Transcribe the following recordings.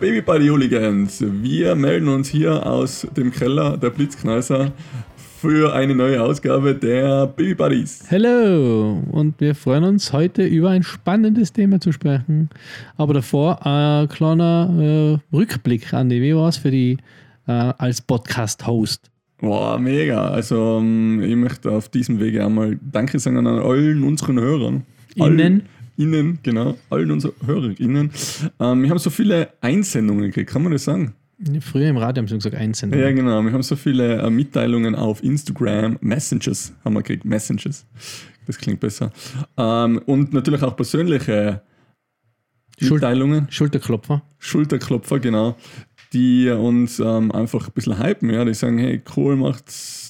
Baby Buddy Hooligans, wir melden uns hier aus dem Keller der Blitzkneiser für eine neue Ausgabe der Baby Buddies. Hallo und wir freuen uns heute über ein spannendes Thema zu sprechen. Aber davor ein kleiner äh, Rückblick, Andi, wie war es für die äh, als Podcast-Host? Wow, mega. Also ähm, ich möchte auf diesem Wege einmal Danke sagen an allen unseren Hörern. Allen, Ihnen, genau, allen unseren HörerInnen. Ähm, wir haben so viele Einsendungen gekriegt, kann man das sagen? Früher im Radio haben sie gesagt einsenden. Ja, genau. Wir haben so viele äh, Mitteilungen auf Instagram, Messengers haben wir gekriegt, Messengers. Das klingt besser. Ähm, und natürlich auch persönliche Mitteilungen, Schulterklopfer. Schulterklopfer, genau, die uns ähm, einfach ein bisschen hypen, ja, die sagen, hey, cool, macht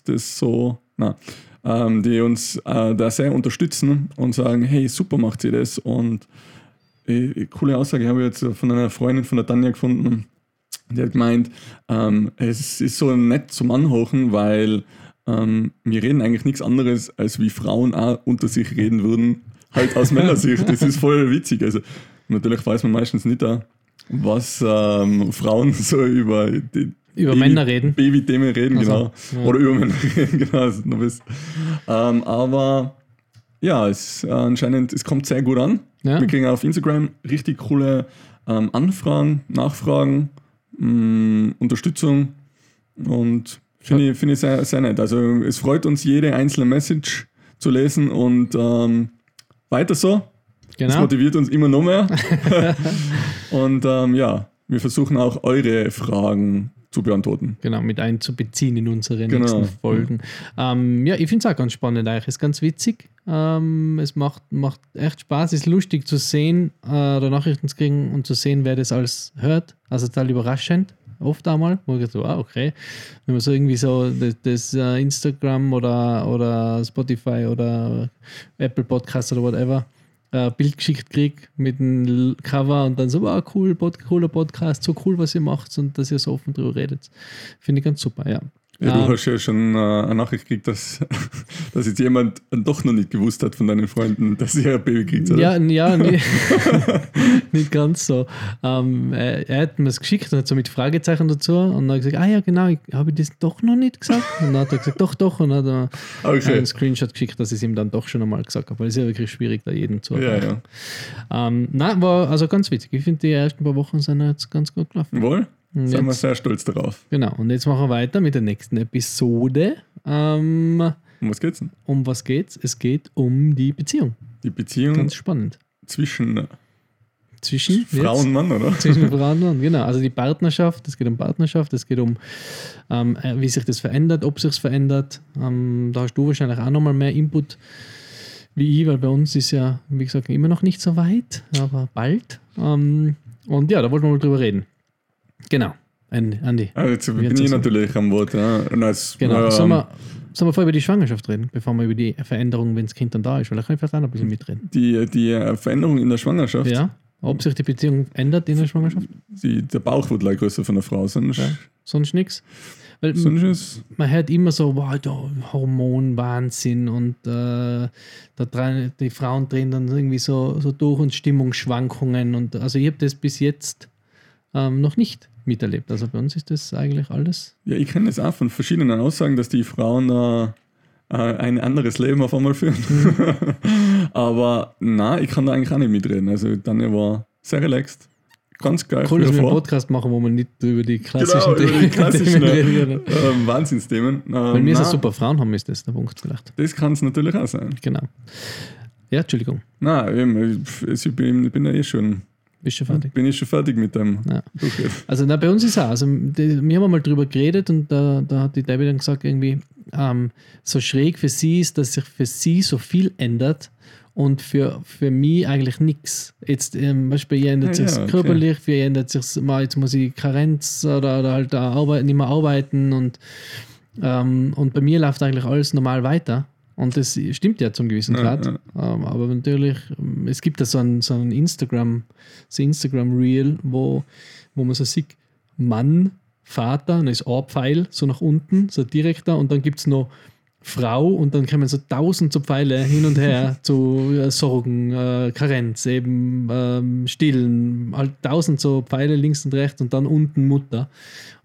das so, na, ähm, die uns äh, da sehr unterstützen und sagen, hey, super macht ihr das und äh, coole Aussage habe ich jetzt von einer Freundin von der Tanja gefunden, die hat gemeint, ähm, es ist so nett zum Anhochen, weil ähm, wir reden eigentlich nichts anderes, als wie Frauen auch unter sich reden würden, halt aus Männersicht. Das ist voll witzig. Also natürlich weiß man meistens nicht, da, was ähm, Frauen so über die Über Baby- Männer reden. Baby-Themen reden, Ach so, genau. ja. Oder über Männer reden, genau. Also noch was. Ähm, aber ja, es äh, anscheinend, es kommt sehr gut an. Ja. Wir kriegen auf Instagram richtig coole ähm, Anfragen, Nachfragen, mh, Unterstützung und finde ich, find ich sehr, sehr nett. Also es freut uns, jede einzelne Message zu lesen und ähm, weiter so. Das Genau. motiviert uns immer noch mehr. und ähm, ja, wir versuchen auch eure Fragen zu beantworten. Genau, mit einzubeziehen in unsere Genau. nächsten Folgen. Ähm, ja, ich finde es auch ganz spannend eigentlich. Ist ganz witzig. Ähm, es macht, macht echt Spaß, es ist lustig zu sehen, äh, oder Nachrichten zu kriegen und zu sehen, wer das alles hört. Also total überraschend. Oft einmal, wo ich so, ah, okay. Wenn man so irgendwie so das, das äh, Instagram oder, oder Spotify oder Apple Podcast oder whatever äh, Bild geschickt kriege mit einem Cover und dann so, ah, cool, Pod, cooler Podcast, so cool, was ihr macht und dass ihr so offen drüber redet. Finde ich ganz super, ja. Ja, du hast ja schon äh, eine Nachricht gekriegt, dass, dass jetzt jemand doch noch nicht gewusst hat von deinen Freunden, dass sie ein Baby kriegt. Oder? Ja, ja nicht, nicht ganz so. Ähm, er, er hat mir es geschickt und hat so mit Fragezeichen dazu und dann hat er gesagt, ah ja, genau, ich, habe ich das doch noch nicht gesagt? Und dann hat er gesagt, doch, doch. Und dann hat er Okay. einen Screenshot geschickt, dass ich es ihm dann doch schon einmal gesagt habe, weil es ist ja wirklich schwierig, da jeden zu Ja, erreichen. ja. Ähm, nein, war also ganz witzig. Ich finde, die ersten paar Wochen sind jetzt ganz gut gelaufen. Wohl? Und Sind wir jetzt- sehr stolz darauf. Genau, und jetzt machen wir weiter mit der nächsten Episode. Ähm, Um was geht's denn? um was geht's? Es geht um die Beziehung. Die Beziehung Ganz spannend. zwischen Zwischen Frau jetzt- und Mann, oder? zwischen Frau und Mann, genau. Also die Partnerschaft, es geht um Partnerschaft, es geht um, ähm, äh, wie sich das verändert, ob sich verändert. Ähm, da hast du wahrscheinlich auch nochmal mehr Input wie ich, weil bei uns ist ja, wie gesagt, immer noch nicht so weit, aber bald. Ähm, und ja, da wollten wir mal drüber reden. Genau. Andi. Ah, jetzt bin ich also- natürlich am Wort. Ja. Als, Genau. ähm, sollen, wir, sollen wir vorher über die Schwangerschaft reden, bevor wir über die Veränderung, wenn das Kind dann da ist? Weil da kann ich vielleicht auch noch ein bisschen mitreden. die, die äh, Veränderung in der Schwangerschaft, Ja. Ob sich die Beziehung ändert in der Schwangerschaft? die, der Bauch wird gleich größer von der Frau. Sonst, Ja. Sonst nichts. Weil sonst man hört immer so, wow, da Hormonwahnsinn und äh, da die Frauen drehen dann irgendwie so, so durch und Stimmungsschwankungen. Und also ich habe das bis jetzt ähm, noch nicht miterlebt. Also bei uns ist das eigentlich alles. Ja, ich kenne das auch von verschiedenen Aussagen, dass die Frauen äh, äh, ein anderes Leben auf einmal führen. Aber na, ich kann da eigentlich auch nicht mitreden. Also Tanja war sehr relaxed. Ganz geil. Cool, dass wir einen. Podcast machen, wo man nicht über die klassischen Genau, über die klassischen Themen ähm, Wahnsinnsthemen. Ähm, Weil wir so na, super Frauen haben, ist das der Punkt vielleicht. Das kann es natürlich auch sein. Genau. Ja, Entschuldigung, Na, eben, ich, ich bin, ich bin ja eh schon, bist schon fertig. bin ich schon fertig mit dem Ja. Also na, bei uns ist auch, also die, wir haben mal drüber geredet und da, da hat die Debbie dann gesagt, irgendwie, ähm, so schräg für sie ist, dass sich für sie so viel ändert und für, für mich eigentlich nichts. Jetzt ähm, zum Beispiel, ihr ändert sich ja, okay. körperlich, für ihr ändert sich mal, jetzt muss ich Karenz oder, oder halt da arbeiten, nicht mehr arbeiten und, ähm, und bei mir läuft eigentlich alles normal weiter. Und das stimmt ja zum gewissen Grad. ja. Ähm, aber natürlich, es gibt da so ein, so ein Instagram, so Instagram-Reel, wo, wo man so sieht, Mann, Vater, dann ist ein Pfeil so nach unten, so direkt da, und dann gibt es noch Frau und dann kommen so tausend so Pfeile hin und her zu äh, Sorgen, äh, Karenz, eben ähm, Stillen, halt tausend so Pfeile links und rechts und dann unten Mutter.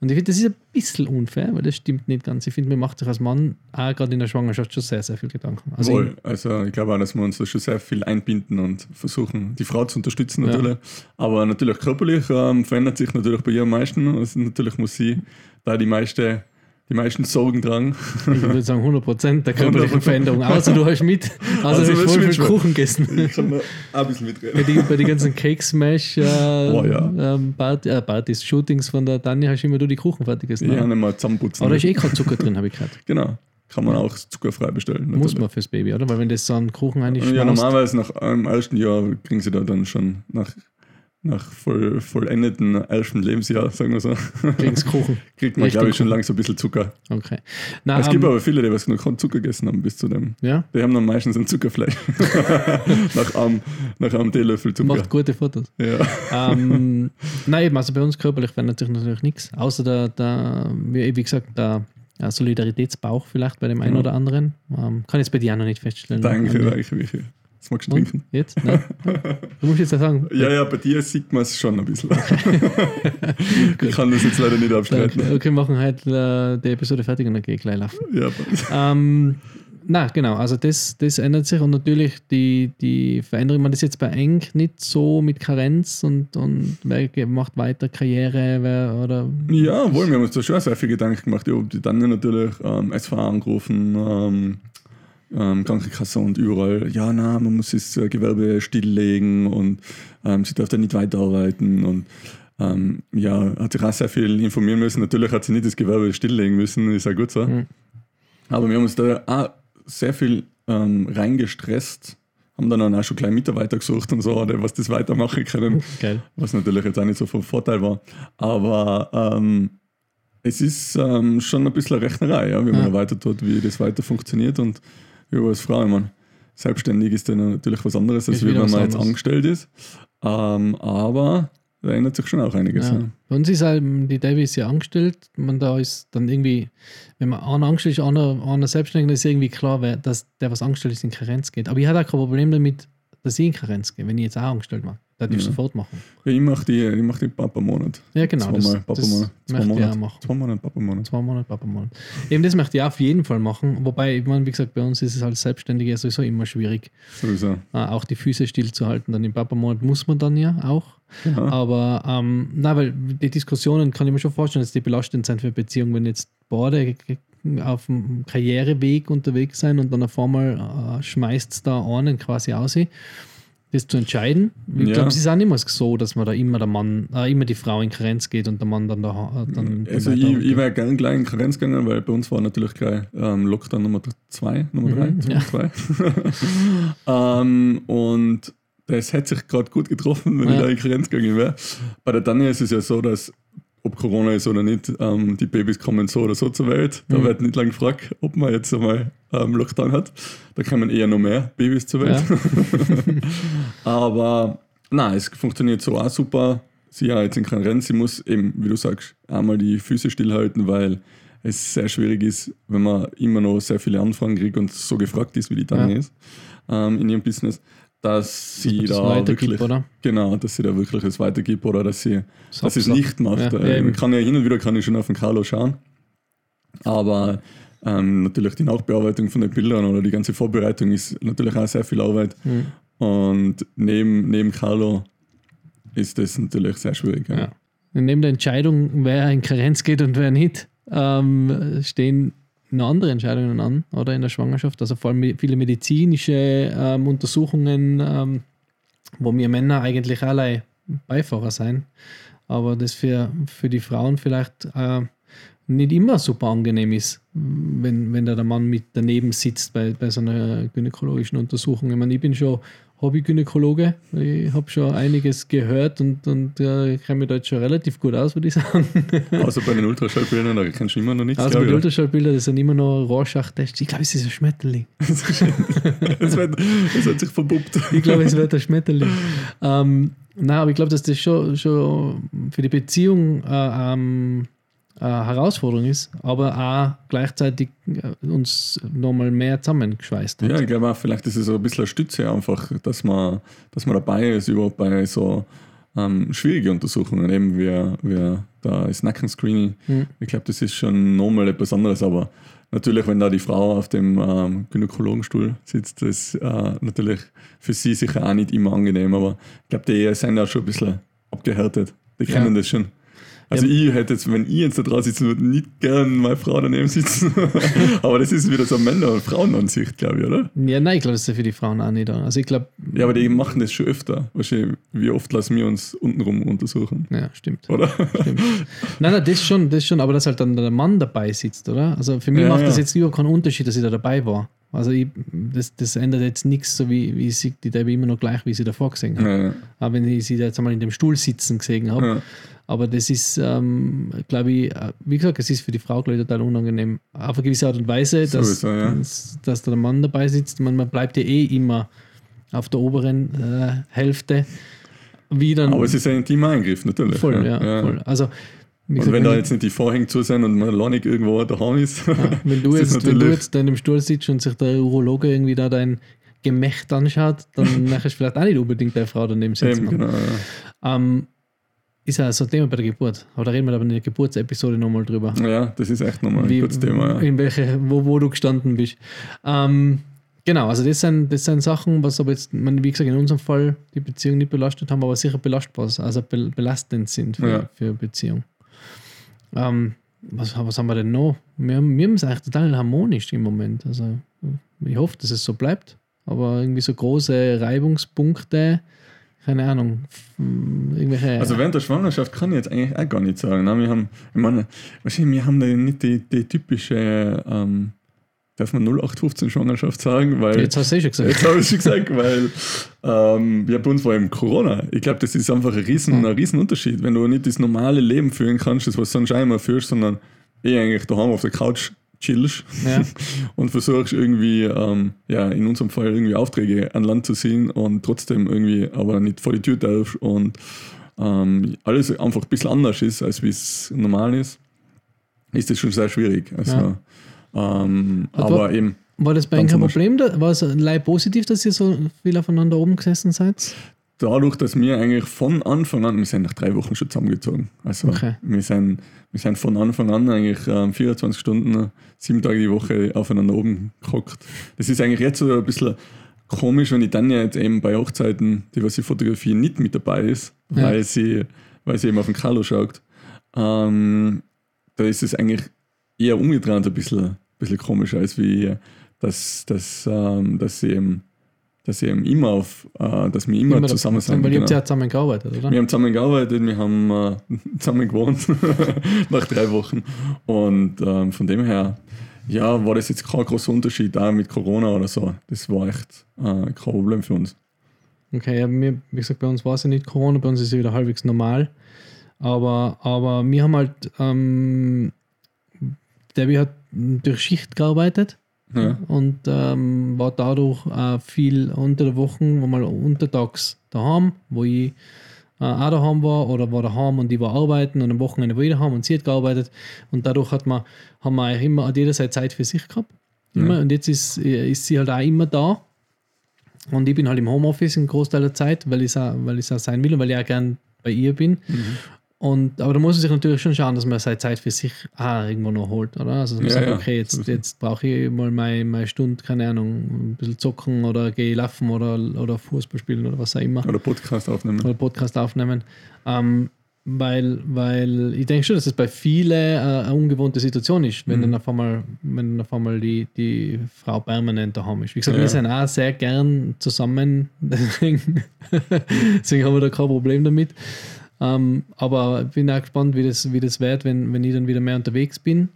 Und ich finde, das ist ein bisschen unfair, weil das stimmt nicht ganz. Ich finde, man macht sich als Mann auch gerade in der Schwangerschaft schon sehr, sehr viel Gedanken. Also, Wohl. also ich glaube auch, dass wir uns da schon sehr viel einbinden und versuchen, die Frau zu unterstützen natürlich. Ja. Aber natürlich körperlich ähm, verändert sich natürlich bei ihr am meisten. Also natürlich muss sie da die meiste die meisten Sorgen dran. Ich würde sagen 100% der körperlichen Veränderung. Außer du hast mit, also, also du hast voll viel Kuchen gegessen. Ich kann ein bisschen mitreden. Bei den, bei den ganzen Cake Smash äh, oh, ja. ähm, Part, äh, Partys, Shootings von der Tanja hast du immer du die Kuchen fertig gegessen. Ja, nicht mal zusammenputzen. Aber da ist eh kein Zucker drin, habe ich gehört. Genau. Kann man auch zuckerfrei bestellen. Natürlich. Muss man fürs Baby, oder? Weil wenn das so einen Kuchen eigentlich Ja, normalerweise nach einem ersten Jahr kriegen sie da dann schon nach nach voll, vollendeten elften Lebensjahr, sagen wir so, Kuchen. kriegt man, glaube ich, schon langsam ein bisschen Zucker. Okay. Na, es um, gibt ähm, aber viele, die was noch keinen Zucker gegessen haben bis zu dem. Ja? Die haben dann meistens ein Zuckerfleisch. nach, einem, nach einem Teelöffel Zucker. Macht gute Fotos. Ja. Ähm, nein, eben, also bei uns körperlich verändert sich natürlich nichts. Außer der, der wie gesagt, der Solidaritätsbauch vielleicht bei dem einen ja. oder anderen. Ähm, kann ich jetzt bei dir auch noch nicht feststellen. Danke, danke, Michael. Was magst du trinken? Jetzt? Nein? Du musst jetzt ja sagen. Ja, ja, bei dir sieht man es schon ein bisschen. ich kann das jetzt leider nicht abstreiten. Okay, okay machen halt äh, die Episode fertig und dann gehe ich gleich laufen. Ja, ähm, na genau, also das, das ändert sich und natürlich die, die Veränderung, man ist jetzt bei Eng nicht so mit Karenz und, und wer macht weiter Karriere wer, oder. Ja, wohl, wir haben uns da schon sehr viel Gedanken gemacht. Ich habe die dann natürlich ähm, SV angerufen, ähm, ähm, Krankenkasse und überall, ja, na, man muss das äh, Gewerbe stilllegen und ähm, sie darf da nicht weiterarbeiten und ähm, ja, hat sich auch sehr viel informieren müssen. Natürlich hat sie nicht das Gewerbe stilllegen müssen, ist ja gut so. Mhm. Aber wir haben uns da auch sehr viel ähm, reingestresst, haben dann auch schon kleine Mitarbeiter gesucht und so, was das weitermachen können. Geil. Was natürlich jetzt auch nicht so von Vorteil war. Aber ähm, es ist ähm, schon ein bisschen Rechnerei, ja, wie man ja. weiter tut, wie das weiter funktioniert und ja, als Frau, ich meine, selbstständig ist dann natürlich was anderes, als wenn man jetzt anders. angestellt ist. Ähm, aber da ändert sich schon auch einiges. Ja. Ja. Bei uns ist halt, die Debbie ist ja angestellt. Man da ist dann irgendwie, wenn man einer angestellt ist, einer, einer selbstständig, ist irgendwie klar, dass der, was angestellt ist, in Karenz geht. Aber ich hatte auch kein Problem damit, dass ich in Karenz gehe, wenn ich jetzt auch angestellt mache. Das würde ich ja. sofort machen. Ja, ich mache die, mach die Papa-Monat. Ja, genau. Zweimal Papa-Monat. Zwei Monate. Machen. Zwei Monate Papa-Monat. Zwei Monate Papa-Monat. Eben das möchte ich auf jeden Fall machen. Wobei, ich meine, wie gesagt, bei uns ist es als Selbstständiger sowieso immer schwierig. Sowieso. Äh, auch die Füße stillzuhalten. Dann im Papa-Monat muss man dann ja auch. Ja. Aber, ähm, na, weil die Diskussionen kann ich mir schon vorstellen, dass die belastend sind für Beziehungen, wenn jetzt beide auf dem Karriereweg unterwegs sind und dann auf einmal äh, schmeißt es da einen quasi aus das zu entscheiden. Ich ja. glaube, es ist auch nicht mehr so, dass man da immer der Mann, äh, immer die Frau in Karenz geht und der Mann dann da. Äh, dann also ich, ich wäre gerne gleich in Karenz gegangen, weil bei uns war natürlich gleich ähm, Lockdown Nummer 2, Nummer 3, mhm, ja. zwei. ähm, und das hätte sich gerade gut getroffen, wenn ja. ich da in Karenz gegangen wäre. Bei der Tanja ist es ja so, dass ob Corona ist oder nicht, ähm, die Babys kommen so oder so zur Welt. Da mhm. wird nicht lange gefragt, ob man jetzt einmal ähm, Lockdown hat. Da kommen eher noch mehr Babys zur Welt. Ja. Aber nein, es funktioniert so auch super. Sie hat jetzt in kein Rennen. Sie muss eben, wie du sagst, einmal die Füße stillhalten, weil es sehr schwierig ist, wenn man immer noch sehr viele Anfragen kriegt und so gefragt ist, wie die Tanja ja. ist ähm, in ihrem Business dass sie dass da wirklich, oder? genau, dass sie da wirklich es weitergibt oder dass sie, dass sie es nicht macht. Ja, äh, ja, kann ja hin und wieder kann ich schon auf den Carlo schauen, aber ähm, natürlich die Nachbearbeitung von den Bildern oder die ganze Vorbereitung ist natürlich auch sehr viel Arbeit. Mhm. Und neben, neben Carlo ist das natürlich sehr schwierig. Ja. Ja. Neben der Entscheidung, wer in Karenz geht und wer nicht, ähm, stehen noch andere Entscheidungen an, oder in der Schwangerschaft. Also vor allem viele medizinische ähm, Untersuchungen, ähm, wo wir Männer eigentlich alle Beifahrer sein. Aber das für, für die Frauen vielleicht äh, nicht immer super angenehm ist, wenn, wenn da der Mann mit daneben sitzt bei, bei so einer gynäkologischen Untersuchung. Ich meine, ich bin schon Hobbygynäkologe. Ich habe schon einiges gehört und, und ich kenne mich da jetzt schon relativ gut aus, würde ich sagen. Außer bei den Ultraschallbildern, da kennst du immer noch nichts. Außer bei den Ultraschallbildern, das sind immer noch Rorschach-Tests. Ich glaube, es ist ein Schmetterling. Es wird, wird sich verbuppt. Ich glaube, es wird ein Schmetterling. Ähm, nein, aber ich glaube, dass das schon, schon für die Beziehung äh, ähm, eine Herausforderung ist, aber auch gleichzeitig äh, uns nochmal mehr zusammengeschweißt hat. Ja, ich glaube auch, vielleicht ist es so ein bisschen eine Stütze einfach, dass man, dass man dabei ist, überhaupt bei so ähm, schwierige Untersuchungen, eben wie, wie da ist Nackenscreening. Mhm. Ich glaube, das ist schon nochmal etwas anderes, aber natürlich, wenn da die Frau auf dem ähm, Gynäkologenstuhl sitzt, das ist äh, natürlich für sie sicher auch nicht immer angenehm, aber ich glaube, die sind auch schon ein bisschen abgehärtet. Die Ja. kennen das schon. Also ich hätte jetzt, wenn ich jetzt da draußen sitzen würde, nicht gern meine Frau daneben sitzen. aber das ist wieder so Männer- und Frauenansicht, glaube ich, oder? Ja, nein, ich glaube, das ist ja für die Frauen auch nicht. Also ich glaube, Ja, aber die machen das schon öfter. Wahrscheinlich, wie oft lassen wir uns untenrum untersuchen, ja, stimmt. oder? stimmt. Nein, nein, das schon, das schon, aber dass halt dann der Mann dabei sitzt, oder? Also für mich Ja, macht das ja. jetzt überhaupt keinen Unterschied, dass ich da dabei war. Also ich, das, das ändert jetzt nichts, so wie, wie sie die Debbie immer noch gleich, wie sie davor gesehen habe. Ja, Aber wenn ich sie da jetzt einmal in dem Stuhl sitzen gesehen habe. ja. Aber das ist, ähm, glaube ich, äh, wie gesagt, es ist für die Frau, glaube ich, total unangenehm. Auf eine gewisse Art und Weise, dass, Sowieso, ja. dass, dass da der Mann dabei sitzt. Man, man bleibt ja eh immer auf der oberen äh, Hälfte. Wie dann Aber es ist ein intimer Eingriff, natürlich. voll, ja, voll. Also, Und gesagt, wenn da ich- jetzt nicht die Vorhänge zu sind und man alleine irgendwo daheim ist, Ja, wenn, du ist jetzt, wenn du jetzt da in dem Stuhl sitzt und sich der Urologe irgendwie da dein Gemächt anschaut, dann nachher ist vielleicht auch nicht unbedingt deine Frau daneben sitzen. eben, genau, ja. ähm, ist ja so ein Thema bei der Geburt. Aber da reden wir aber in der Geburtsepisode nochmal drüber. ja, das ist echt nochmal ein Wie, gutes Thema. Ja. in welche, wo, wo du gestanden bist. Ähm, genau, also das sind, das sind Sachen, was aber jetzt, man, wie gesagt, in unserem Fall die Beziehung nicht belastet haben, aber sicher belastbar, also bel- belastend sind für, Ja. für Beziehung. Ähm, was, was haben wir denn noch? Wir, wir haben es eigentlich total harmonisch im Moment. Also ich hoffe, dass es so bleibt. Aber irgendwie so große Reibungspunkte, keine Ahnung, f- irgendwelche. Also während der Schwangerschaft kann ich jetzt eigentlich auch gar nicht sagen. Ne? Wir haben, ich meine, wahrscheinlich, wir haben nicht die, die typische, ähm, darf man 0815 Schwangerschaft sagen, weil jetzt hast du eh schon gesagt. Jetzt habe ich schon gesagt, weil ähm, ja, bei uns war eben Corona. Ich glaube, das ist einfach ein riesen, Mhm. ein riesen Unterschied. Wenn du nicht das normale Leben führen kannst, das was du sonst immer führst, sondern eh eigentlich daheim auf der Couch chillst Ja. und versuchst irgendwie, ähm, ja, in unserem Fall irgendwie Aufträge an Land zu ziehen und trotzdem irgendwie aber nicht vor die Tür darfst und ähm, alles einfach ein bisschen anders ist, als wie es normal ist, ist das schon sehr schwierig. Also, ähm, Aber- aber eben, War das bei Ihnen kein. Problem? Da? War es allein positiv, dass ihr so viel aufeinander oben gesessen seid? dadurch, dass wir eigentlich von Anfang an, wir sind nach drei Wochen schon zusammengezogen. Also Okay. wir, sind, wir sind von Anfang an eigentlich ähm, 24 Stunden, sieben Tage die Woche aufeinander oben gehockt. Das ist eigentlich jetzt so ein bisschen komisch, wenn die Tanja jetzt eben bei Hochzeiten, die was sie fotografieren, nicht mit dabei ist, Ja. weil, sie, weil sie eben auf den Carlo schaut. Ähm, da ist es eigentlich eher umgedreht ein bisschen, bisschen komischer, als wie dass, dass, ähm, dass sie eben dass sie eben immer auf, äh, dass wir immer, Immer zusammen sind. Weil ihr genau. habt ja zusammen gearbeitet, oder? Wir haben zusammen gearbeitet, wir haben äh, zusammen gewohnt nach drei Wochen. Und ähm, von dem her, ja, war das jetzt kein großer Unterschied, auch mit Corona oder so. Das war echt äh, kein Problem für uns. Okay, ja, mir, wie gesagt, bei uns war es ja nicht Corona, bei uns ist es wieder halbwegs normal. Aber, aber wir haben halt, ähm, Debbie hat durch Schicht gearbeitet Ja, und ähm, war dadurch äh, viel unter der Woche, mal untertags daheim, wo ich äh, auch daheim war oder war daheim und ich war arbeiten und am Wochenende war ich daheim und sie hat gearbeitet und dadurch hat man, haben wir immer an jeder Seite Zeit für sich gehabt. Immer. Ja. Und jetzt ist, ist sie halt auch immer da und ich bin halt im Homeoffice einen Großteil der Zeit, weil ich es auch, weil auch sein will und weil ich auch gern bei ihr bin. Und, aber da muss man sich natürlich schon schauen, dass man seine Zeit für sich auch irgendwo noch holt, oder? Also, dass man Ja, sagt, okay, jetzt, jetzt brauche ich mal meine, meine Stunde, keine Ahnung, ein bisschen zocken oder gehe laufen oder, oder Fußball spielen oder was auch immer. oder Podcast aufnehmen. Oder Podcast aufnehmen. Ähm, weil, weil ich denke schon, dass es bei vielen äh, eine ungewohnte Situation ist, wenn Mhm. dann auf einmal, wenn dann auf einmal die, die Frau permanent daheim ist. Wie gesagt, Ja. wir sind auch sehr gern zusammen, deswegen, deswegen haben wir da kein Problem damit. Ähm, aber ich bin auch gespannt, wie das, wie das wird, wenn, wenn ich dann wieder mehr unterwegs bin.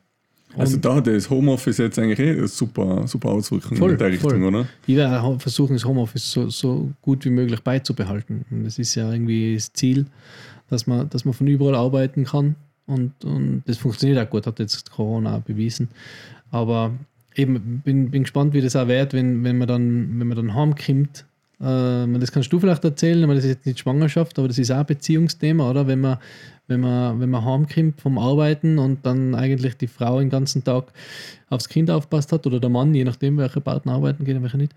Also Und da hat das Homeoffice jetzt eigentlich eh super, super Auswirkungen Voll, in der Richtung, voll. oder? ich werde versuchen, das Homeoffice so, so gut wie möglich beizubehalten. Und das ist ja irgendwie das Ziel, dass man, dass man von überall arbeiten kann. Und, und das funktioniert auch gut, hat jetzt Corona auch bewiesen. Aber eben bin, bin gespannt, wie das auch wird, wenn, wenn man dann, wenn man dann heimkommt äh, das kannst du vielleicht erzählen, weil das ist jetzt nicht Schwangerschaft, aber das ist auch ein Beziehungsthema, oder? Wenn man, wenn man, wenn man heimkommt vom Arbeiten und dann eigentlich die Frau den ganzen Tag aufs Kind aufpasst hat oder der Mann, je nachdem, welcher Partner arbeiten geht und welcher nicht.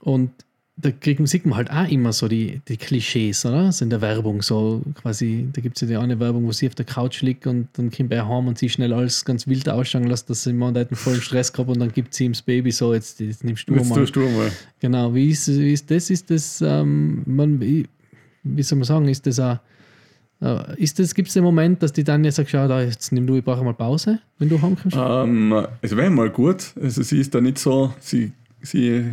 Und da kriegt, sieht man halt auch immer so die, die Klischees, oder? So in der Werbung, so quasi, da gibt es ja die eine Werbung, wo sie auf der Couch liegt und dann kommt er heim und sie schnell alles ganz wild ausschauen lässt, dass sie Mann einen vollen Stress gehabt und dann gibt sie ihm das Baby so, jetzt, jetzt nimmst du Jetzt mal. du mal. Genau, wie ist, wie ist das? Ist das, ähm, man, wie, wie soll man sagen, ist das auch, äh, ist das, gibt es den Moment, dass die dann jetzt sagt, schau, da, jetzt nimm du, ich brauche mal Pause, wenn du heimkommst? Ähm, es wäre mal gut. Also sie ist da nicht so, sie, sie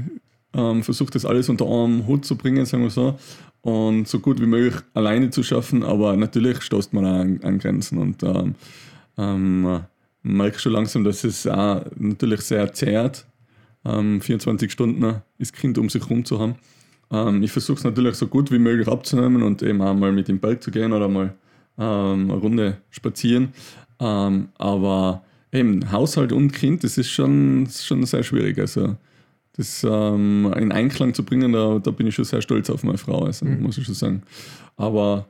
ähm, versucht das alles unter einem Hut zu bringen, sagen wir so. Und so gut wie möglich alleine zu schaffen, aber natürlich stoßt man an, an Grenzen und ähm, ähm, merkt schon langsam, dass es auch natürlich sehr zehrt, ähm, 24 Stunden das Kind um sich herum zu haben. Ähm, ich versuche es natürlich so gut wie möglich abzunehmen und eben auch mal mit im Berg zu gehen oder mal ähm, eine Runde spazieren. Ähm, aber eben Haushalt und Kind, das ist schon, schon sehr schwierig. Also das ähm, in Einklang zu bringen, da, da bin ich schon sehr stolz auf meine Frau, also, muss ich schon sagen. Aber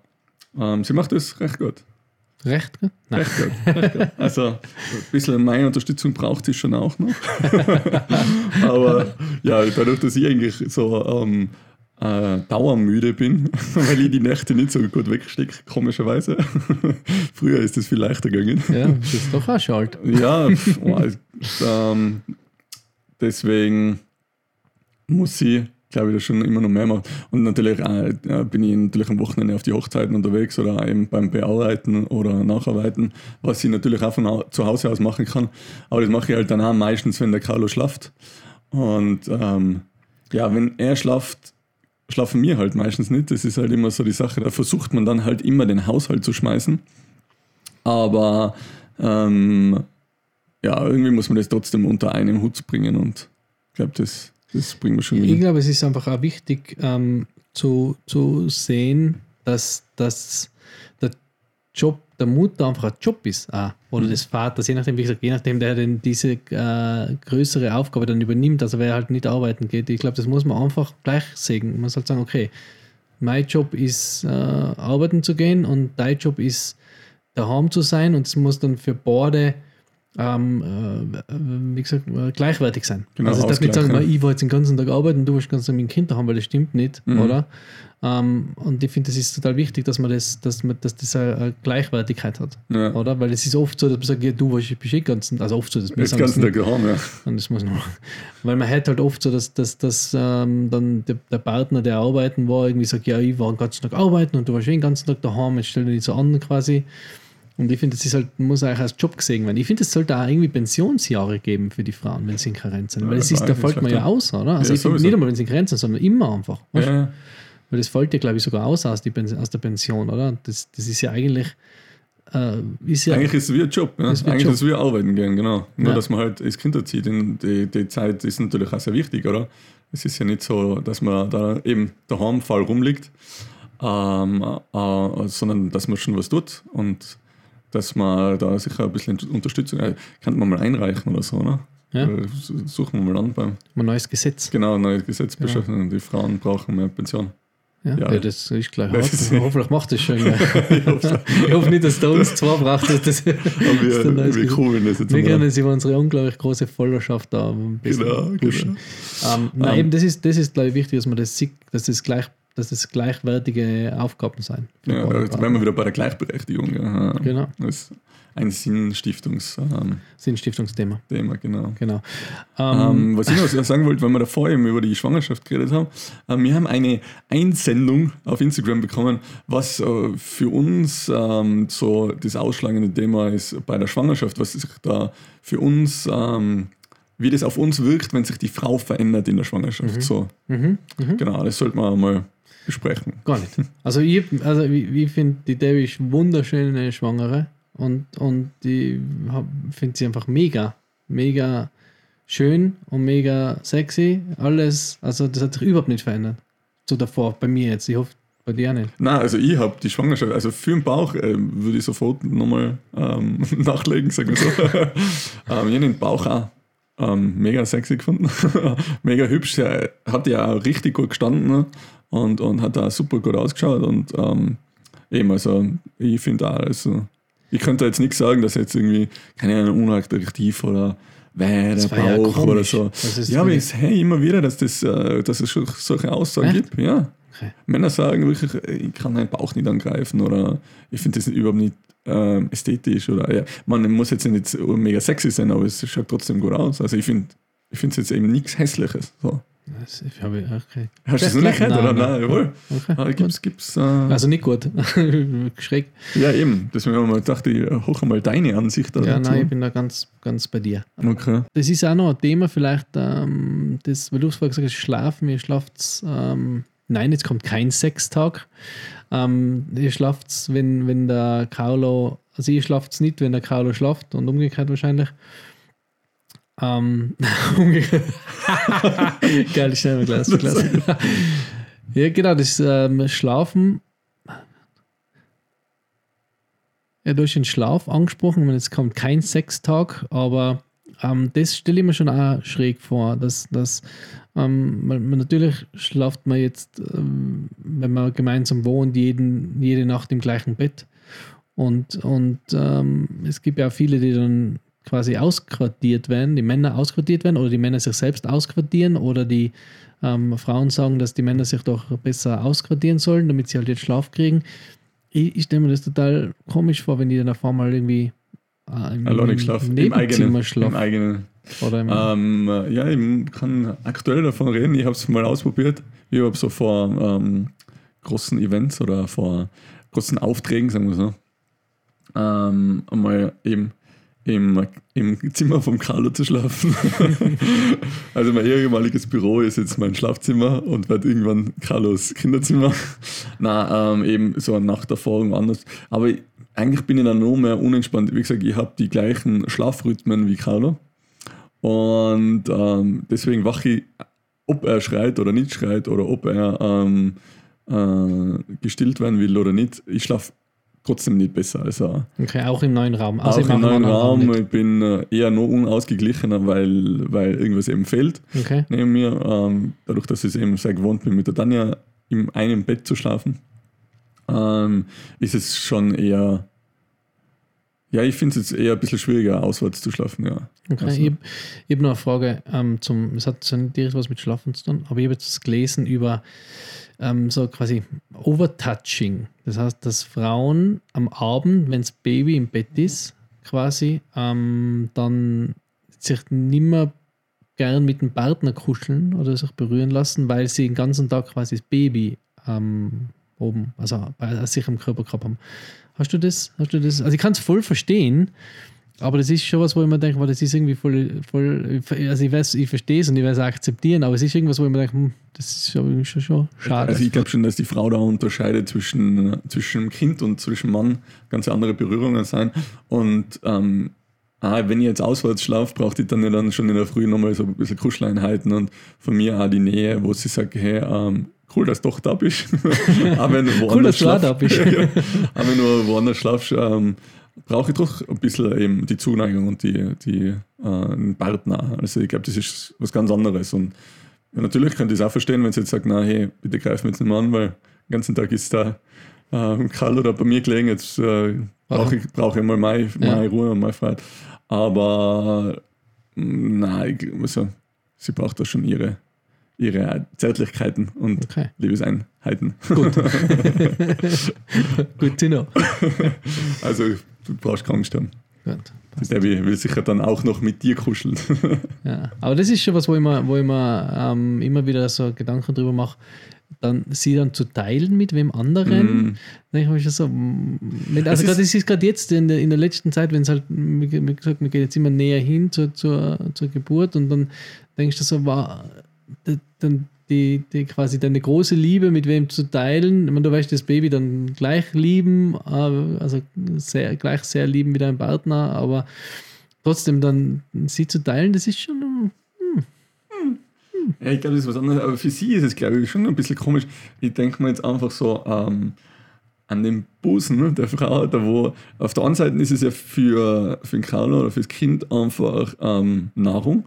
ähm, sie macht das recht gut. Recht? Nein. Recht gut, recht gut. Also ein bisschen meine Unterstützung braucht sie schon auch noch. Aber ja, dadurch, dass ich eigentlich so ähm, äh, dauermüde bin, weil ich die Nächte nicht so gut wegstecke, komischerweise. Früher ist das viel leichter gegangen. Ja, das ist doch auch schalt. Ja, pf, oh, ähm, deswegen muss ich, glaube ich, das schon immer noch mehr machen. Und natürlich äh, äh, bin ich natürlich am Wochenende auf die Hochzeiten unterwegs oder eben beim Bearbeiten oder Nacharbeiten, was ich natürlich auch von zu Hause aus machen kann. Aber das mache ich halt dann auch meistens, wenn der Carlo schlaft. Und ähm, ja, wenn er schlaft, schlafen wir halt meistens nicht. Das ist halt immer so die Sache. Da versucht man dann halt immer den Haushalt zu schmeißen. Aber ähm, ja, irgendwie muss man das trotzdem unter einem Hut bringen und ich glaube, das, das bringen wir schon Ich hin. glaube, es ist einfach auch wichtig ähm, zu, zu sehen, dass, dass der Job der Mutter einfach ein Job ist. Auch. Oder Mhm. des Vaters, je nachdem, wie gesagt, je nachdem, der denn diese äh, größere Aufgabe dann übernimmt, also wer halt nicht arbeiten geht. Ich glaube, das muss man einfach gleich sehen. Man soll sagen, okay, mein Job ist äh, arbeiten zu gehen und dein Job ist daheim zu sein und es muss dann für beide ähm, äh, wie gesagt, äh, gleichwertig sein. Genau, also ich darf nicht sagen, ja. ich war jetzt den ganzen Tag arbeiten, du warst den ganzen Tag mit dem Kind daheim, weil das stimmt nicht, Mhm. oder? Ähm, und ich finde, das ist total wichtig, dass man das, dass man, dass das eine, Gleichwertigkeit hat, Ja. oder? Weil es ist oft so, dass man sagt, ja, du warst bist eh ganzen, also oft so, dass wir Jetzt sagen ganzen Tag daheim, ja. und das muss noch. Weil man hört halt oft so, dass, dass, dass ähm, dann der, der Partner, der arbeiten war, irgendwie sagt, ja, ich war den ganzen Tag arbeiten und du warst eh den ganzen Tag daheim, jetzt stell dich nicht so an quasi. Und ich finde, das ist halt, muss eigentlich als Job gesehen werden. Ich finde, es sollte auch irgendwie Pensionsjahre geben für die Frauen, wenn sie in Karenz sind. Weil es ist, da fällt man ja aus, oder? Also Ja, ich finde nicht einmal, wenn sie in Karenz sind, sondern immer einfach. ja. Weil das fällt ja, glaube ich, sogar aus aus, aus der Pension, oder? Das, das ist ja eigentlich, äh, ist ja, Eigentlich ist es wie ein Job. Ja. Das ist Eigentlich Job. ist es wie arbeiten gehen, genau. Nur, Ja. dass man halt das Kind erzieht. Die, die Zeit ist natürlich auch sehr wichtig, oder? Es ist ja nicht so, dass man da eben daheim faul rumliegt, ähm, äh, sondern dass man schon was tut und dass man da sicher ein bisschen Unterstützung äh, kann man mal einreichen oder so, ne? Ja. Äh, Suchen wir mal an beim ein neues Gesetz. genau neues Gesetz beschaffen und die Frauen brauchen mehr Pension. Ja, Ja. ja. das ist gleich. Das hart. ist- Hoffentlich macht das schon. Ja. ich hoffe nicht, dass der uns zwei braucht. Das, das, Aber ein wir, wir Gesetz. cool, wenn das jetzt Wir mal- können uns über unsere unglaublich große Followerschaft da ein bisschen Genau, pushen. Ähm, nein, Ähm, eben, das ist, das ist glaube ich, wichtig, dass man das sieht, dass das, gleich, dass das gleichwertige Aufgaben sein. Ja, da Partner. wären wir wieder bei der Gleichberechtigung. Ja. Genau. Das ist ein Sinnstiftungs-Thema, Sinnstiftungsthema. genau. Genau. Ähm, Ähm, was ich noch sagen wollte, weil wir davor eben über die Schwangerschaft geredet haben, ähm, wir haben eine Einsendung auf Instagram bekommen, was äh, für uns ähm, so das ausschlagende Thema ist bei der Schwangerschaft, was sich da für uns, ähm, wie das auf uns wirkt, wenn sich die Frau verändert in der Schwangerschaft. So, mhm, mhm. genau, das sollte man mal besprechen. Gar nicht. Also ich, also ich, ich finde die Debbie ist wunderschöne Schwangere und, und ich finde sie einfach mega, mega schön und mega sexy. Alles, also das hat sich überhaupt nicht verändert. So davor, bei mir jetzt. Ich hoffe, bei dir auch nicht. Na, also ich habe die Schwangerschaft, also für den Bauch ähm, würde ich sofort nochmal ähm, nachlegen, sagen wir so. ähm, ich habe den Bauch auch ähm, mega sexy gefunden. mega hübsch. Er hat ja auch richtig gut gestanden? Und, und hat auch super gut ausgeschaut. Und ähm, eben, also ich finde auch, also, ich könnte jetzt nichts sagen, dass jetzt irgendwie, keine Ahnung, unattraktiv oder ja Bauch oder so. Ja, aber ich sehe immer wieder, dass, das, äh, dass es solche Aussagen Echt? gibt. Ja. Okay. Männer sagen wirklich, ich kann meinen Bauch nicht angreifen oder ich finde das überhaupt nicht ähm, ästhetisch oder ja. Man muss jetzt nicht mega sexy sein, aber es schaut trotzdem gut aus. Also ich finde ich finde es jetzt eben nichts Hässliches. So. Ich habe, okay. Hast du noch nicht gehört, oder? Nein, Nein, jawohl. Okay, Ah, gibt's, gibt's, äh, Also nicht gut. Schräg. ja, eben. Deswegen haben wir gedacht, ich hoche mal deine Ansicht dazu. Ja, nein, ich bin da ganz, ganz bei dir. Okay. Das ist auch noch ein Thema, vielleicht, ähm, das, weil du es vorher gesagt hast, Schlafen, ihr schlaft, ähm, nein, jetzt kommt kein Sextag. Ähm, ihr schlaft, wenn, wenn der Kaulo, also ihr schlaft nicht, wenn der Kaulo schlaft und umgekehrt wahrscheinlich. Ähm. Geil, ich mir Glas. Glas. ja, genau, das ähm, Schlafen. Ja, du hast den Schlaf angesprochen, und jetzt kommt kein Sextag, aber ähm, das stelle ich mir schon auch schräg vor, dass, dass ähm, man, man natürlich schlaft man jetzt, ähm, wenn man gemeinsam wohnt, jeden, jede Nacht im gleichen Bett. Und, und ähm, es gibt ja viele, die dann quasi ausquartiert werden, die Männer ausquartiert werden oder die Männer sich selbst ausquartieren oder die ähm, Frauen sagen, dass die Männer sich doch besser ausquartieren sollen, damit sie halt jetzt Schlaf kriegen. Ich, ich stelle mir das total komisch vor, wenn die dann auf einmal irgendwie äh, im, Alleine geschlafen. Im eigenen. Im schlafen. eigenen. Oder im, Ähm, äh, ja, ich kann aktuell davon reden. Ich habe es mal ausprobiert. Ich habe so vor ähm, großen Events oder vor großen Aufträgen, sagen wir so, ähm, einmal eben im, im Zimmer vom Carlo zu schlafen. also mein ehemaliges Büro ist jetzt mein Schlafzimmer und wird irgendwann Carlos Kinderzimmer. Na, ähm, eben so eine Nachterfahrung anders. Aber ich, eigentlich bin ich dann noch mehr unentspannt. Wie gesagt, ich habe die gleichen Schlafrhythmen wie Carlo. Und ähm, deswegen wache ich, ob er schreit oder nicht schreit oder ob er ähm, äh, gestillt werden will oder nicht. Ich schlafe trotzdem nicht besser als er. okay, auch im neuen Raum. Also auch im neuen Raum. Ich bin äh, eher noch unausgeglichener, weil, weil irgendwas eben fehlt Okay. neben mir. Ähm, dadurch, dass ich es eben sehr gewohnt bin, mit der Tanja in einem Bett zu schlafen, ähm, ist es schon eher. Ja, ich finde es jetzt eher ein bisschen schwieriger, auswärts zu schlafen, ja. Okay, Also- ich habe hab noch eine Frage ähm, zum, es hat so nicht direkt was mit Schlafen zu tun, aber ich habe jetzt gelesen über ähm, so quasi Overtouching. Das heißt, dass Frauen am Abend, wenn das Baby im Bett ist, quasi ähm, dann sich nimmer gern mit dem Partner kuscheln oder sich berühren lassen, weil sie den ganzen Tag quasi das Baby ähm, oben, also bei sich am Körper gehabt haben. Hast du das? Hast du das? Also ich kann es voll verstehen, aber das ist schon was, wo ich mir denke, das ist irgendwie voll, voll also ich weiß, ich verstehe es und ich weiß es akzeptieren, aber es ist irgendwas, wo ich mir denke, hm, das ist schon, schon, schon schade. Also ich glaube schon, dass die Frau da unterscheidet zwischen, zwischen dem Kind und zwischen Mann ganz andere Berührungen sein. Und ähm, ah, wenn ich jetzt auswärts schlafe, braucht ich dann ja dann schon in der Früh nochmal so ein bisschen Kuscheleinheiten und von mir auch die Nähe, wo sie sagt, hey, ähm, cool, dass du doch da bist. auch wenn du woanders dass du da bist. ja, ja. Auch wenn du woanders schlafst, ähm, brauche ich doch ein bisschen eben die Zuneigung und die, die äh, Partner. Also ich glaube, das ist was ganz anderes. Und ja, natürlich könnte ich es auch verstehen, wenn sie jetzt sagt, na hey, bitte greif mich jetzt nicht mehr an, weil den ganzen Tag ist da äh, Karl oder bei mir gelegen, jetzt äh, brauche ich, brauch ich mal meine, Ja. meine Ruhe und meine Freiheit. Aber mm, nein, also, sie braucht da schon ihre, ihre Zärtlichkeiten und Okay. Liebeseinheiten. Gut. Gut to know. Also du brauchst keine Angst haben. Gut. Debbie will sicher dann auch noch mit dir kuscheln. Ja. Aber das ist schon was, wo ich mir, wo ich mir ähm, immer wieder so Gedanken drüber mache, dann sie dann zu teilen mit wem anderen. Mm. denke ich mir schon so, mm, wenn, also gerade ist- es ist gerade jetzt in der, in der letzten Zeit, wenn es halt, wie gesagt, man geht jetzt immer näher hin zur, zur, zur Geburt und dann denkst du so, wow, dann die, die quasi deine große Liebe mit wem zu teilen. Ich meine, du weißt das Baby dann gleich lieben, äh, also sehr, gleich sehr lieben wie dein Partner, aber trotzdem dann sie zu teilen, das ist schon. Ja, ich glaube, das ist was anderes. Aber für sie ist es, glaube ich, schon ein bisschen komisch. Ich denke mir jetzt einfach so ähm, an den Busen der Frau, da wo auf der einen Seite ist es ja für, für den Karl oder fürs Kind einfach ähm, Nahrung.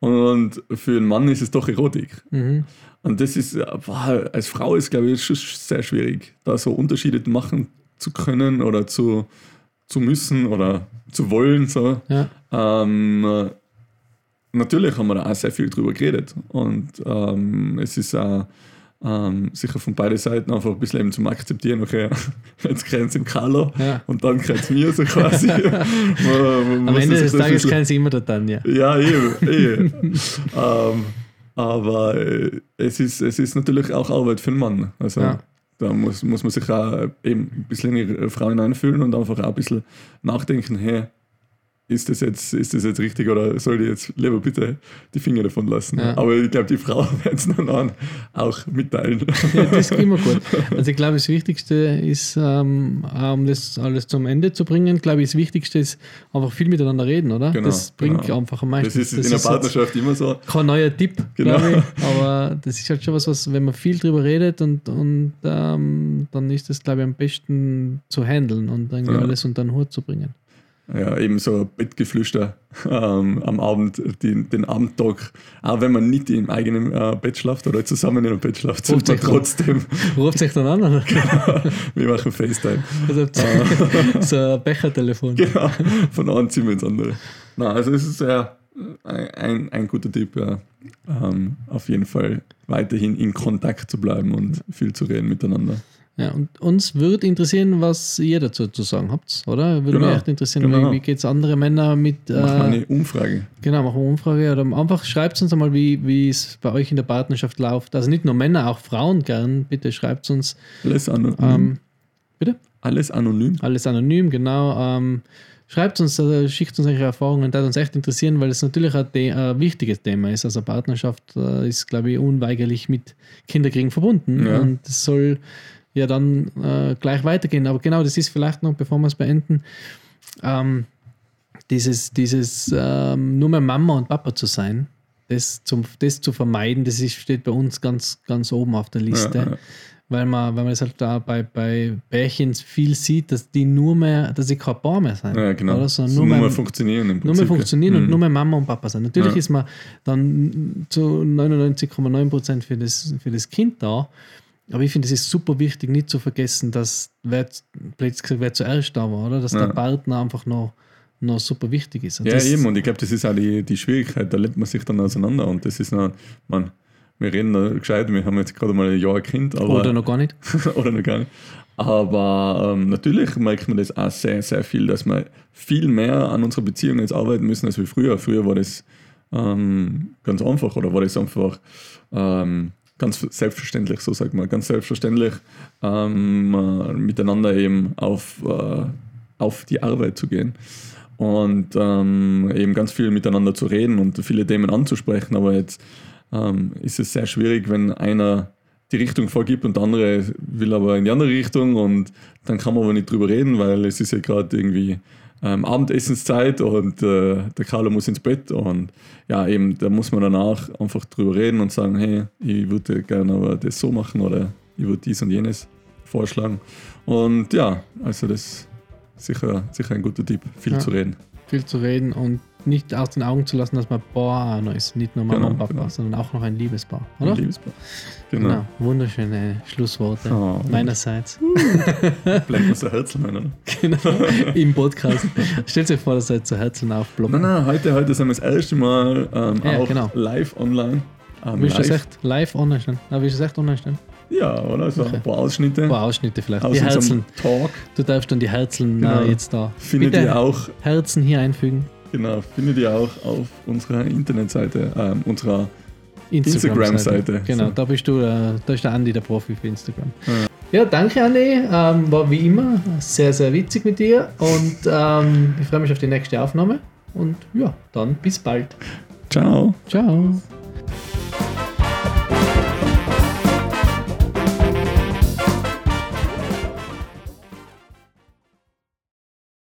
Und für einen Mann ist es doch Erotik. Mhm. Und das ist, äh, boah, als Frau ist, glaube ich, schon sehr schwierig, da so Unterschiede machen zu können oder zu, zu müssen oder zu wollen. So. Ja. Ähm, äh, natürlich haben wir da auch sehr viel drüber geredet. Und ähm, es ist auch ähm, sicher von beiden Seiten einfach ein bisschen eben zum Akzeptieren, okay, jetzt kennt es im Carlo Ja. und dann kennt es mir so quasi. Man- man Am Ende des Tages kennen sie immer der Tanja. ja, eben. eh. ähm, aber äh, es, ist, es ist natürlich auch Arbeit für einen Mann. Also Ja. da muss, muss man sich auch eben ein bisschen in die Frau hineinfühlen und einfach auch ein bisschen nachdenken, hey, ist das jetzt, ist das jetzt richtig oder soll ich jetzt lieber bitte die Finger davon lassen? Ja. Aber ich glaube, die Frau wird es dann auch- auch mitteilen. Ja, das ist immer gut. Also ich glaube, das Wichtigste ist, ähm, auch um das alles zum Ende zu bringen, glaube ich, das Wichtigste ist einfach viel miteinander reden, oder? Genau, das bringt genau. einfach am meisten. Das ist in der Partnerschaft immer so. kein neuer Tipp, Genau. glaube ich. Aber das ist halt schon was, was wenn man viel drüber redet und, und ähm, dann ist das, glaube ich, am besten zu handeln und irgendwie Ja. alles unter den Hut zu bringen. Ja, eben so Bettgeflüster ähm, am Abend, die, den Abendtag, auch wenn man nicht im eigenen äh, Bett schlaft oder zusammen in einem Bett schlaft, Ruft sich dann. trotzdem, Ruft sich dann an, oder? wir machen FaceTime. Also, so ein Bechertelefon. Genau, von einem Zimmer ins andere. Na, also es ist ja ein, ein, ein guter Tipp, ja. Ähm, auf jeden Fall weiterhin in Kontakt zu bleiben und viel zu reden miteinander. Ja, und uns würde interessieren, was ihr dazu zu sagen habt, oder? Würde Genau, mich echt interessieren, genau. wie, wie geht es andere Männer mit. Mach mal Äh, eine Umfrage. genau, machen wir eine Umfrage. Oder einfach schreibt uns einmal, wie es bei euch in der Partnerschaft läuft. Also nicht nur Männer, auch Frauen gern. Bitte schreibt uns. Alles anonym. Ähm, bitte? Alles anonym. Alles anonym, genau. Ähm, schreibt uns, also schickt uns eure Erfahrungen, das uns echt interessieren, weil es natürlich ein, ein wichtiges Thema ist. Also Partnerschaft äh, ist, glaube ich, unweigerlich mit Kinderkriegen verbunden Ja. und es soll ja dann äh, gleich weitergehen. Aber genau, das ist vielleicht noch, bevor wir es beenden, ähm, dieses, dieses ähm, nur mehr Mama und Papa zu sein, das, zum, das zu vermeiden, das ist, steht bei uns ganz, ganz oben auf der Liste Ja, ja. weil man, weil man es halt da bei, bei Pärchen viel sieht, dass die nur mehr, dass sie kein Paar mehr sind. Ja, genau. Oder? Sondern So nur, nur mehr, funktionieren im nur mehr Prinzip, funktionieren ja. und Mhm. nur mehr Mama und Papa sind. Natürlich ist man dann zu 99,9 Prozent für das, für das Kind da. Aber ich finde, es ist super wichtig, nicht zu vergessen, dass wer, gesagt, wer zuerst da war, oder? Dass Ja. der Partner einfach noch, noch super wichtig ist. Und Ja, eben. Und ich glaube, das ist auch die, die Schwierigkeit. Da lebt man sich dann auseinander. Und das ist noch, man, wir reden da gescheit, wir haben jetzt gerade mal ein Jahr ein Kind, aber, Oder noch gar nicht. oder noch gar nicht. Aber ähm, natürlich merkt man das auch sehr, sehr viel, dass wir viel mehr an unserer Beziehung jetzt arbeiten müssen als wie früher. Früher war das ähm, ganz einfach oder war das einfach ähm, ganz selbstverständlich, so sagt man, ganz selbstverständlich ähm, äh, miteinander eben auf, äh, auf die Arbeit zu gehen und ähm, eben ganz viel miteinander zu reden und viele Themen anzusprechen. Aber jetzt ähm, ist es sehr schwierig, wenn einer die Richtung vorgibt und der andere will aber in die andere Richtung und dann kann man aber nicht drüber reden, weil es ist ja gerade irgendwie ähm, Abendessenszeit und äh, der Carlo muss ins Bett und ja, eben, da muss man danach einfach drüber reden und sagen, hey, ich würde gerne aber das so machen oder ich würde dies und jenes vorschlagen. Und ja, also das ist sicher, sicher ein guter Tipp, viel Ja. zu reden. Viel zu reden und nicht aus den Augen zu lassen, dass man noch ist. Nicht nur Mama Genau, Papa, genau. sondern auch noch ein Liebespaar. Ein Oder? Liebespaar. Genau. Genau. Wunderschöne Schlussworte Oh. meinerseits. Bleibt mir so Herzen rein, oder? genau. Im Podcast. Stellt euch vor, dass ihr zu Herzen aufploppen. Nein, nein, heute, heute sind wir das erste Mal ähm, Ja, auch genau. live online. Ähm, Willst du das echt live online stellen? Ah, willst du das echt online stellen? Ja, oder? So Okay. ein paar Ausschnitte Ein paar Ausschnitte vielleicht. aus die Herzen. Talk. Du darfst dann die Herzen Genau. äh, jetzt da. Findet Bitte ihr auch, Herzen hier einfügen. Genau, findet ihr auch auf unserer Internetseite, ähm, unserer Instagram-Seite. Instagram-Seite. Genau, So. da bist du, äh, da ist der Andi der Profi für Instagram. Ja, danke Andi. Ähm, war wie immer sehr, sehr witzig mit dir und ähm, ich freue mich auf die nächste Aufnahme. Und ja, dann bis bald. Ciao. Ciao.